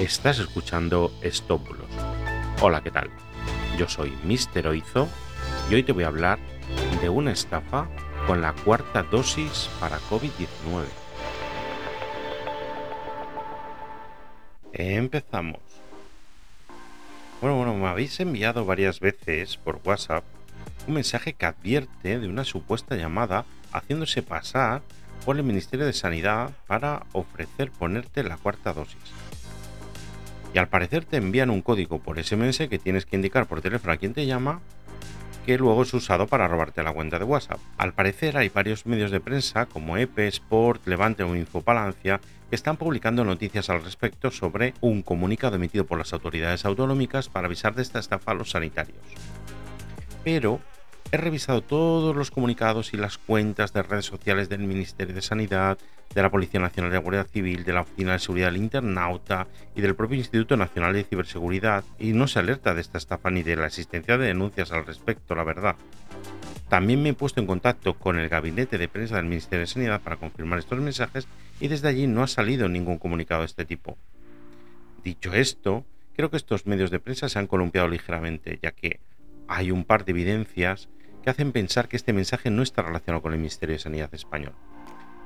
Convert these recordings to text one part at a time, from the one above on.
Estás escuchando Estópulos. Hola, ¿qué tal? Yo soy Mister Oizo y hoy te voy a hablar de una estafa con la cuarta dosis para COVID-19. Empezamos. Bueno, bueno, me habéis enviado varias veces por WhatsApp un mensaje que advierte de una supuesta llamada haciéndose pasar por el Ministerio de Sanidad para ofrecer ponerte la cuarta dosis. Y al parecer te envían un código por SMS que tienes que indicar por teléfono a quien te llama, que luego es usado para robarte la cuenta de WhatsApp. Al parecer hay varios medios de prensa como EPE, Sport, Levante o Infopalancia que están publicando noticias al respecto sobre un comunicado emitido por las autoridades autonómicas para avisar de esta estafa a los sanitarios. Pero He revisado todos los comunicados y las cuentas de redes sociales del Ministerio de Sanidad, de la Policía Nacional de la Guardia Civil, de la Oficina de Seguridad del Internauta y del propio Instituto Nacional de Ciberseguridad y no se alerta de esta estafa ni de la existencia de denuncias al respecto, la verdad. También me he puesto en contacto con el gabinete de prensa del Ministerio de Sanidad para confirmar estos mensajes y desde allí no ha salido ningún comunicado de este tipo. Dicho esto, creo que estos medios de prensa se han columpiado ligeramente, ya que hay un par de evidencias que hacen pensar que este mensaje no está relacionado con el Ministerio de Sanidad español.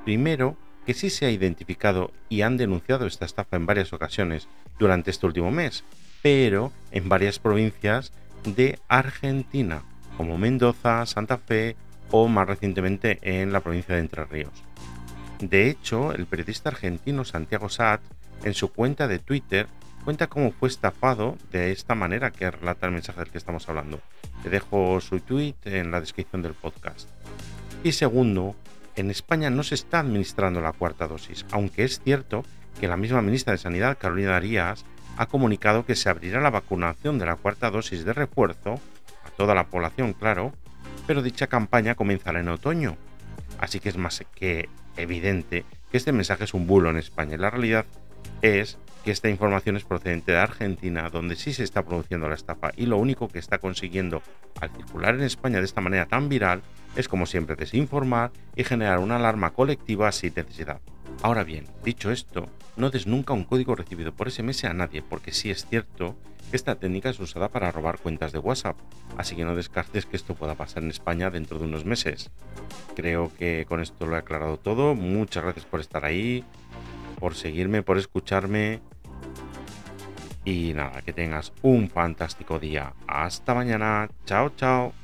Primero, que sí se ha identificado y han denunciado esta estafa en varias ocasiones durante este último mes, pero en varias provincias de Argentina, como Mendoza, Santa Fe o más recientemente en la provincia de Entre Ríos. De hecho, el periodista argentino Santiago Saad, en su cuenta de Twitter, cuenta cómo fue estafado de esta manera que relata el mensaje del que estamos hablando. Te dejo su tweet en la descripción del podcast. Y segundo, en España no se está administrando la cuarta dosis, aunque es cierto que la misma ministra de Sanidad, Carolina Arias, ha comunicado que se abrirá la vacunación de la cuarta dosis de refuerzo a toda la población, claro, pero dicha campaña comenzará en otoño. Así que es más que evidente que este mensaje es un bulo en España. la realidad es que esta información es procedente de Argentina, donde sí se está produciendo la estafa y lo único que está consiguiendo al circular en España de esta manera tan viral es como siempre desinformar y generar una alarma colectiva sin necesidad. Ahora bien, dicho esto, no des nunca un código recibido por SMS a nadie, porque sí es cierto que esta técnica es usada para robar cuentas de WhatsApp, así que no descartes que esto pueda pasar en España dentro de unos meses. Creo que con esto lo he aclarado todo, muchas gracias por estar ahí, por seguirme, por escucharme y nada, que tengas un fantástico día. Hasta mañana. Chao, chao.